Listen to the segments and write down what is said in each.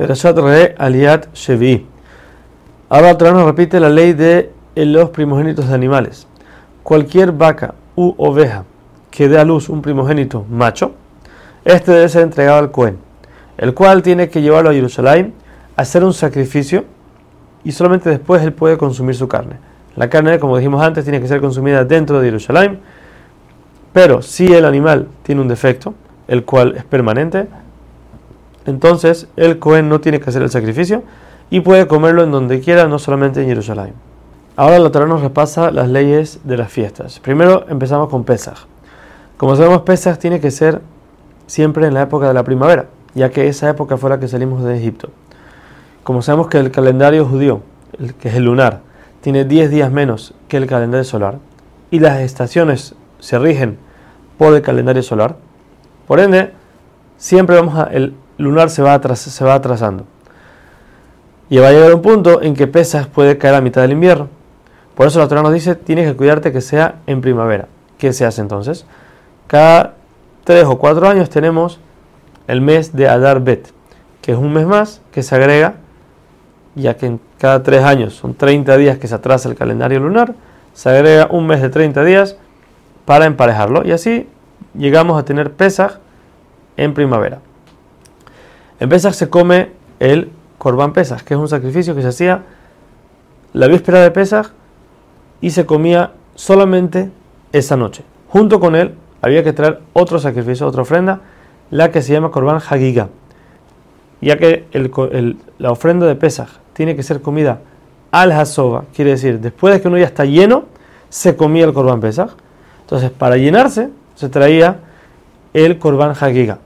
Perashat Re Aliat Shevi. Ahora otra nos repite la ley de los primogénitos de animales. Cualquier vaca u oveja que dé a luz un primogénito macho, este debe ser entregado al Cohen, el cual tiene que llevarlo a Jerusalén, hacer un sacrificio y solamente después él puede consumir su carne. La carne, como dijimos antes, tiene que ser consumida dentro de Jerusalén, pero si el animal tiene un defecto, el cual es permanente, entonces el Cohen no tiene que hacer el sacrificio y puede comerlo en donde quiera, no solamente en Jerusalén. Ahora la Torah nos repasa las leyes de las fiestas. Primero empezamos con Pesach. Como sabemos, Pesach tiene que ser siempre en la época de la primavera, ya que esa época fue la que salimos de Egipto. Como sabemos que el calendario judío, que es el lunar, tiene 10 días menos que el calendario solar, y las estaciones se rigen por el calendario solar, por ende, siempre vamos a, el lunar se va, se va atrasando. Y va a llegar un punto en que Pesach puede caer a mitad del invierno. Por eso la Torah nos dice, tienes que cuidarte que sea en primavera. ¿Qué se hace entonces? Cada tres o cuatro años tenemos el mes de Adar Bet, que es un mes más que se agrega, ya que en cada tres años son 30 días que se atrasa el calendario lunar, se agrega un mes de 30 días para emparejarlo y así llegamos a tener Pesach en primavera. En Pesach se come el Corban Pesach, que es un sacrificio que se hacía la víspera de Pesach y se comía solamente esa noche. Junto con él había que traer otro sacrificio, otra ofrenda, la que se llama Corban Hagiga. Ya que la ofrenda de Pesach tiene que ser comida al Hasoba, quiere decir, después de que uno ya está lleno, se comía el Corban Pesach. Entonces, para llenarse, se traía el Corban Hagiga.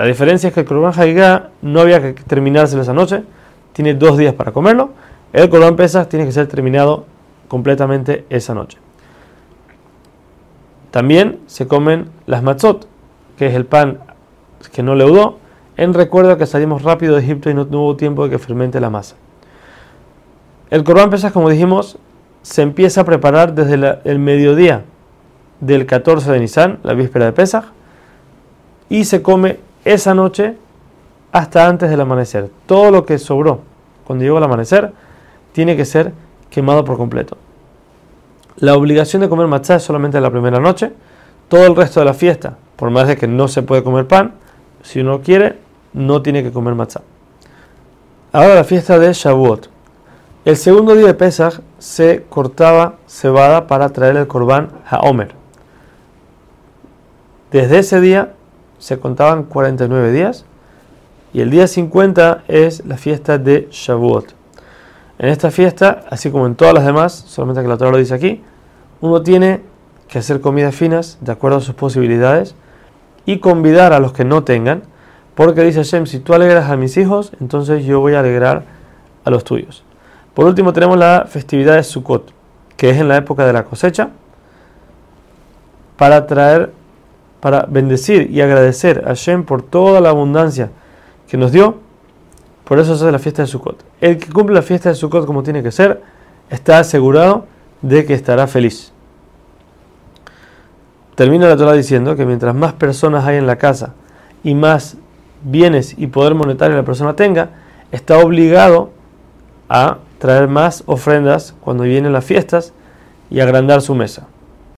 La diferencia es que el Corban Hagiga no había que terminárselo esa noche, tiene dos días para comerlo. El Corban Pesach tiene que ser terminado completamente esa noche. También se comen las matzot, que es el pan que no leudó, en recuerdo que salimos rápido de Egipto y no, hubo tiempo de que fermente la masa. El Corban Pesach, como dijimos, se empieza a preparar desde el mediodía del 14 de Nisan, la víspera de Pesach, y se come esa noche hasta antes del amanecer. Todo lo que sobró cuando llegó el amanecer tiene que ser quemado por completo. La obligación de comer matzá es solamente la primera noche. Todo el resto de la fiesta, por más de que no se puede comer pan, si uno quiere, no tiene que comer matzá. Ahora la fiesta de Shavuot. El segundo día de Pesach se cortaba cebada para traer el corbán Haomer. Desde ese día se contaban 49 días y el día 50 es la fiesta de Shavuot. En esta fiesta, así como en todas las demás, solamente que la Torah lo dice aquí, uno tiene que hacer comidas finas de acuerdo a sus posibilidades y convidar a los que no tengan, porque dice Hashem, si tú alegras a mis hijos, entonces yo voy a alegrar a los tuyos. Por último tenemos la festividad de Sukkot, que es en la época de la cosecha, para traer, para bendecir y agradecer a Hashem por toda la abundancia que nos dio por eso se hace la fiesta de Sukkot. El que cumple la fiesta de Sukkot como tiene que ser, está asegurado de que estará feliz. Termina la Torah diciendo que mientras más personas hay en la casa y más bienes y poder monetario la persona tenga, está obligado a traer más ofrendas cuando vienen las fiestas y agrandar su mesa.